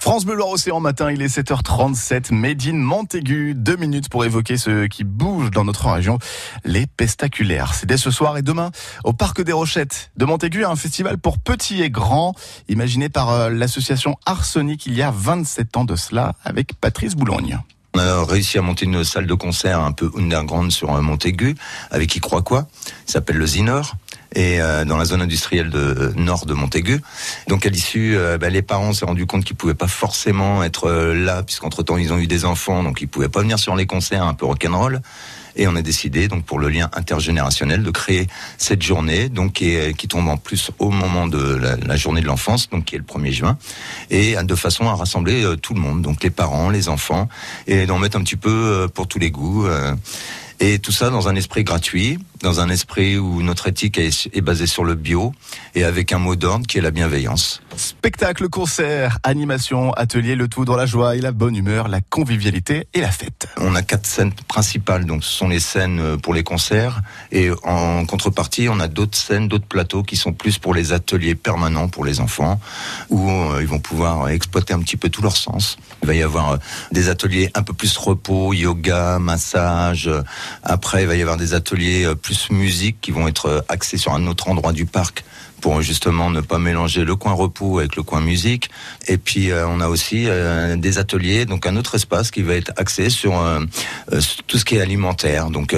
France Bleu Loire Océan matin, il est 7h37, Made in Montaigu. Deux minutes pour évoquer ce qui bouge dans notre région, les pestaculaires. C'est dès ce soir et demain au Parc des Rochettes de Montaigu, un festival pour petits et grands, imaginé par euh, l'association Arsenic il y a 27 ans de cela, avec Patrice Boulogne. On a réussi à monter une salle de concert un peu underground sur euh, Montaigu, avec qui croit quoi? S'appelle le Zinor et euh, dans la zone industrielle de nord de Montaigu. Donc à l'issue, euh, bah, les parents s'est rendu compte qu'ils pouvaient pas forcément être euh, là, puisqu'entre temps ils ont eu des enfants, donc ils pouvaient pas venir sur les concerts un peu rock'n'roll. Et on a décidé, donc pour le lien intergénérationnel, de créer cette journée, donc qui, qui tombe en plus au moment de la, la journée de l'enfance, donc qui est le 1er juin, et de façon à rassembler tout le monde, donc les parents, les enfants, et d'en mettre un petit peu pour tous les goûts. Et tout ça dans un esprit gratuit, dans un esprit où notre éthique est, basée sur le bio et avec un mot d'ordre qui est la bienveillance. Spectacle, concert, animation, atelier, le tout dans la joie et la bonne humeur, la convivialité et la fête. On a quatre scènes principales, donc ce sont les scènes euh, pour les concerts et en contrepartie, on a d'autres scènes, d'autres plateaux qui sont plus pour les ateliers permanents pour les enfants où euh, ils vont pouvoir exploiter un petit peu tout leur sens. Il va y avoir euh, des ateliers un peu plus repos, yoga, massage. Après, il va y avoir des ateliers plus musique qui vont être axés sur un autre endroit du parc pour justement ne pas mélanger le coin repos avec le coin musique. Et puis euh, on a aussi euh, des ateliers, donc un autre espace qui va être axé sur euh, tout ce qui est alimentaire, donc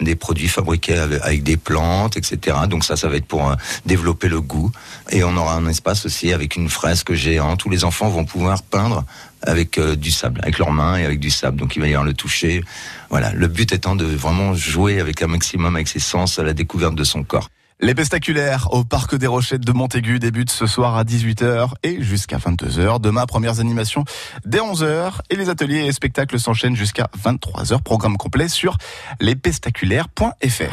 des produits fabriqués avec, des plantes, etc. Donc ça, ça va être pour développer le goût. Et on aura un espace aussi avec une fresque géante où les enfants vont pouvoir peindre avec du sable, avec leurs mains et avec du sable. Donc il va y avoir le toucher. Voilà, le but étant de vraiment jouer avec un maximum avec ses sens à la découverte de son corps. Les Pestaculaires au Parc des Rochettes de Montaigu débutent ce soir à 18h et jusqu'à 22h. Demain, premières animations dès 11h et les ateliers et spectacles s'enchaînent jusqu'à 23h. Programme complet sur lespestaculaires.fr.